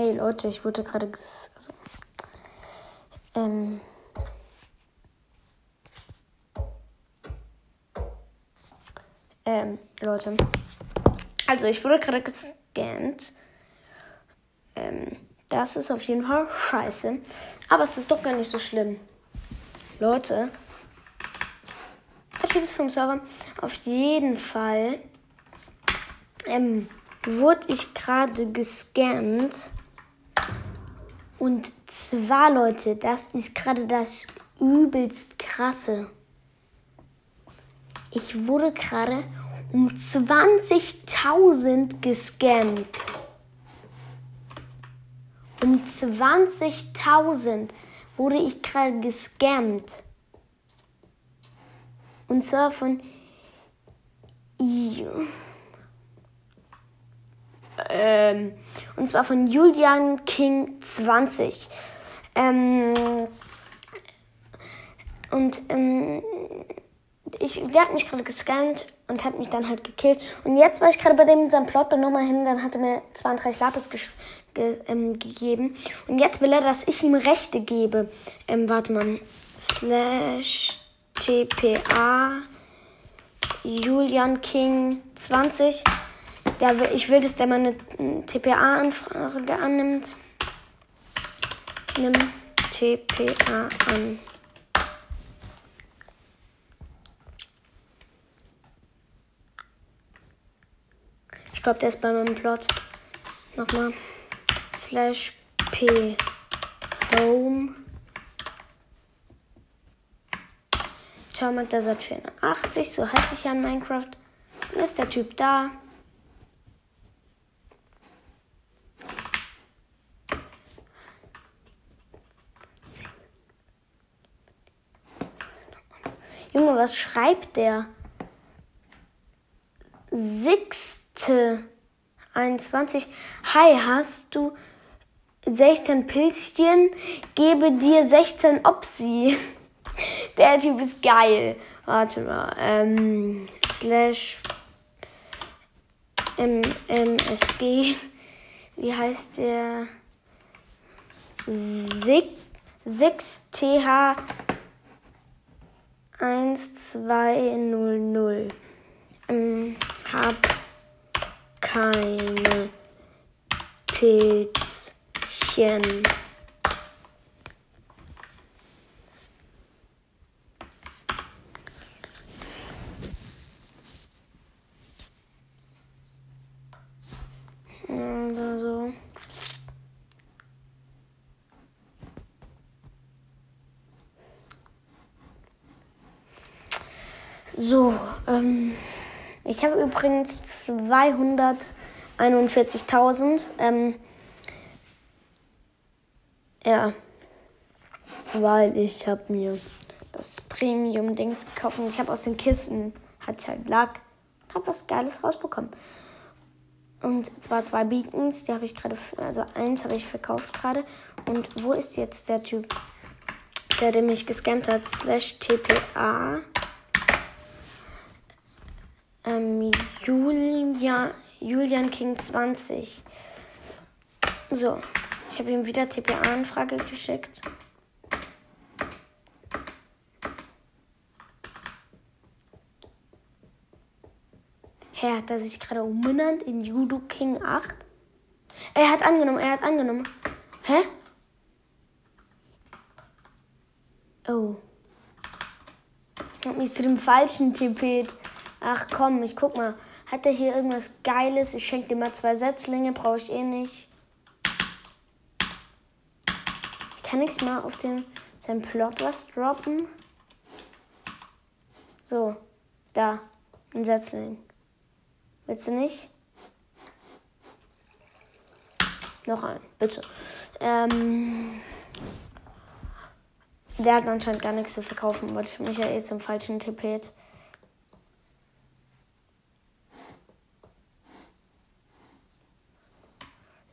Ey Leute, ich wurde gerade also, ähm, ähm, Leute. Also ich wurde gerade gescannt. Ähm, das ist auf jeden Fall scheiße. Aber es ist doch gar nicht so schlimm. Leute. Der Typ ist vom Server. Auf jeden Fall ähm, wurde ich gerade gescannt. Und zwar, Leute, das ist gerade das übelst krasse. Ich wurde gerade um 20.000 gescammt. Um 20.000 wurde ich gerade gescammt. Und zwar von. Ähm, und zwar von Julian King 20. Ähm, und ähm, ich, der hat mich gerade gescannt und hat mich dann halt gekillt. Und jetzt war ich gerade bei dem in seinem Plot bin nochmal hin, dann hat er mir 32 Lapis ge ähm, gegeben. Und jetzt will er, dass ich ihm Rechte gebe. Ähm, warte mal. Slash TPA Julian King 20. Der, ich will, dass der meine TPA-Anfrage annimmt. Nimm TPA an. Ich glaube, der ist bei meinem Plot. Nochmal. Slash P. Home. Termite Desert 480. So heiße ich ja in Minecraft. Dann ist der Typ da. Junge, was schreibt der? Six 21. Hi, hast du 16 Pilzchen? Gebe dir 16 Opsi. Der Typ ist geil. Warte mal. Ähm, slash MMSG. Wie heißt der? 6TH 1200. Ähm, hab keine Pilzchen. Oder so. So, ähm. Ich habe übrigens 241.000. Ähm, ja, weil ich habe mir das Premium-Dings gekauft und ich habe aus den Kisten, hat halt Lack, habe was Geiles rausbekommen. Und zwar zwei Beacons, die habe ich gerade, also eins habe ich verkauft gerade. Und wo ist jetzt der Typ, der, der mich gescampt hat? Slash TPA ähm, Julia, Julian King 20. So, ich habe ihm wieder TPA-Anfrage geschickt. Hä, hat er sich gerade umbenannt in Judo King 8? Er hat angenommen, er hat angenommen. Hä? Oh. Ich hab mich zu dem falschen tippet. Ach komm, ich guck mal. Hat er hier irgendwas Geiles? Ich schenke dir mal zwei Setzlinge, brauche ich eh nicht. Ich kann nichts mal auf den, seinen Plot was droppen. So, da, ein Setzling. Willst du nicht? Noch ein, bitte. Ähm, der hat anscheinend gar nichts zu verkaufen, wollte ich mich ja eh zum falschen Tippet.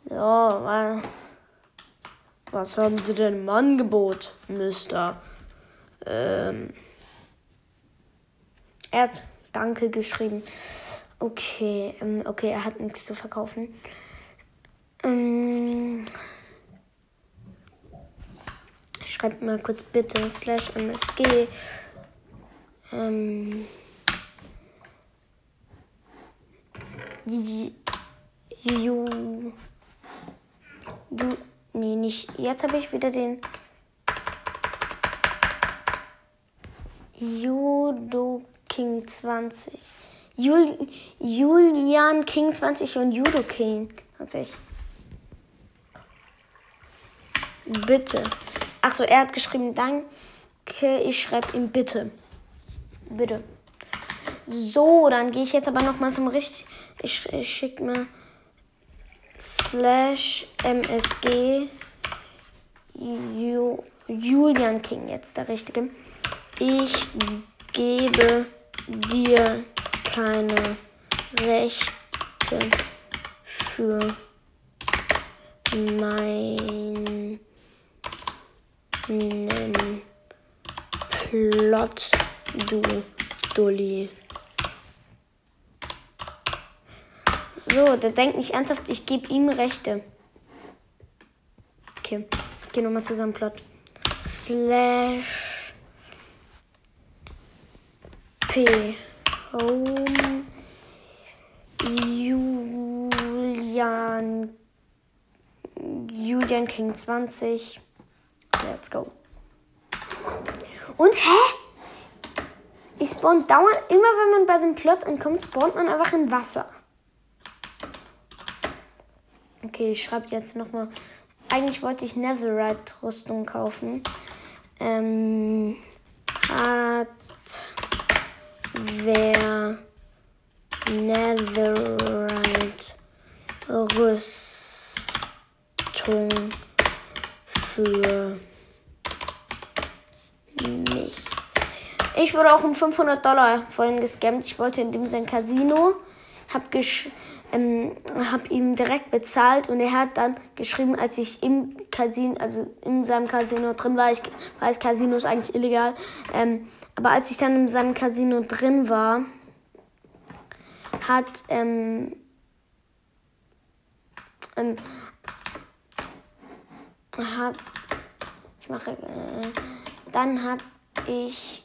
Ja, was haben Sie denn im Angebot, Mister? Ähm. Er hat Danke geschrieben. Okay, okay, er hat nichts zu verkaufen. Ähm, schreibt mal kurz bitte slash msg. Ähm, Juhu du, nee, nicht. Jetzt habe ich wieder den Judo King 20. Jul, Julian King 20 und Judo King 20. Bitte. Achso, er hat geschrieben, danke. Ich schreibe ihm bitte. Bitte. So, dann gehe ich jetzt aber nochmal zum richtig. Ich, ich schicke mir slash msg Ju, Julian King jetzt der richtige. Ich gebe dir keine Rechte für meinen Plot, du Dulli. So, der denkt nicht ernsthaft, ich gebe ihm Rechte. Okay, ich gehe nochmal zusammen Plot. Slash P Home Julian Julian King 20. Let's go. Und hä? Ich spawn dauernd, immer wenn man bei so einem Plot ankommt, spawnt man einfach in Wasser. Okay, ich schreibe jetzt nochmal. Eigentlich wollte ich Netherite-Rüstung kaufen. Ähm, hat wer Netherite-Rüstung für mich? Ich wurde auch um 500 Dollar vorhin gescammt. Ich wollte in dem sein Casino, hab gesch ähm, habe ihm direkt bezahlt und er hat dann geschrieben, als ich im Casino, also in seinem Casino drin war, ich weiß, Casino ist eigentlich illegal, ähm, aber als ich dann in seinem Casino drin war, hat ähm, ähm, hab, ich mache, äh, dann habe ich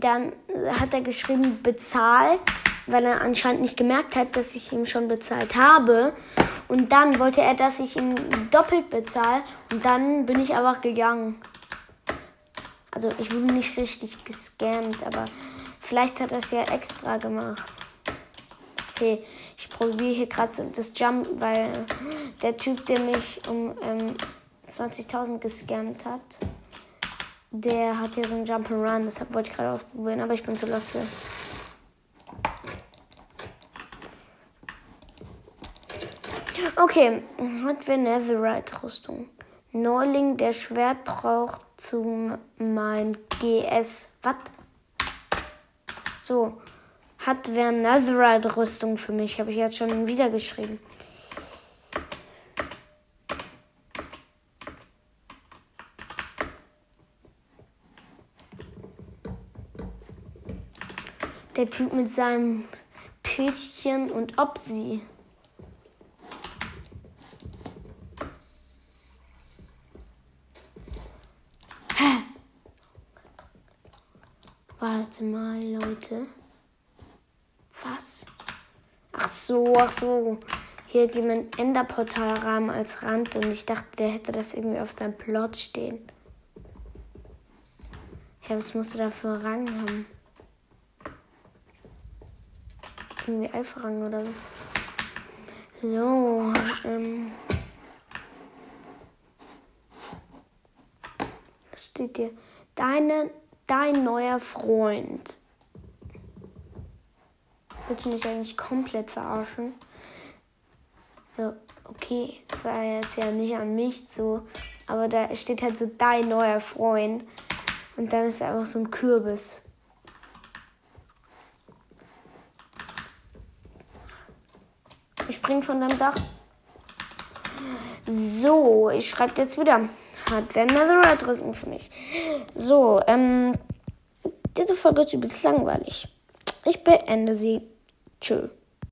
Dann hat er geschrieben, bezahl, weil er anscheinend nicht gemerkt hat, dass ich ihm schon bezahlt habe. Und dann wollte er, dass ich ihm doppelt bezahle. Und dann bin ich einfach gegangen. Also ich wurde nicht richtig gescammt, aber vielleicht hat er es ja extra gemacht. Okay, ich probiere hier gerade so das Jump, weil der Typ, der mich um ähm, 20.000 gescammt hat, der hat hier so ein Jump and Run, deshalb wollte ich gerade ausprobieren, aber ich bin zu lost für. Okay, hat wir Netherite-Rüstung. Neuling, der Schwert braucht zu mein GS. Was? So, hat wer Netherite-Rüstung für mich? Habe ich jetzt schon wieder geschrieben. Der Typ mit seinem Pilzchen und ob sie. Warte mal, Leute. Was? Ach so, ach so. Hier hat jemand Enderportalrahmen als Rand und ich dachte, der hätte das irgendwie auf seinem Plot stehen. Ja, was musst du da für Rang haben? Irgendwie Alpha-Rang oder so. So, ähm. Steht hier? Deine, dein neuer Freund. Willst du mich eigentlich komplett verarschen? So, okay, es war jetzt ja nicht an mich so, aber da steht halt so dein neuer Freund. Und dann ist einfach so ein Kürbis. Spring von deinem Dach. So, ich schreibe jetzt wieder. Hat wer Netherite-Rüstung für mich? So, ähm, diese Folge ist übelst langweilig. Ich beende sie. Tschö.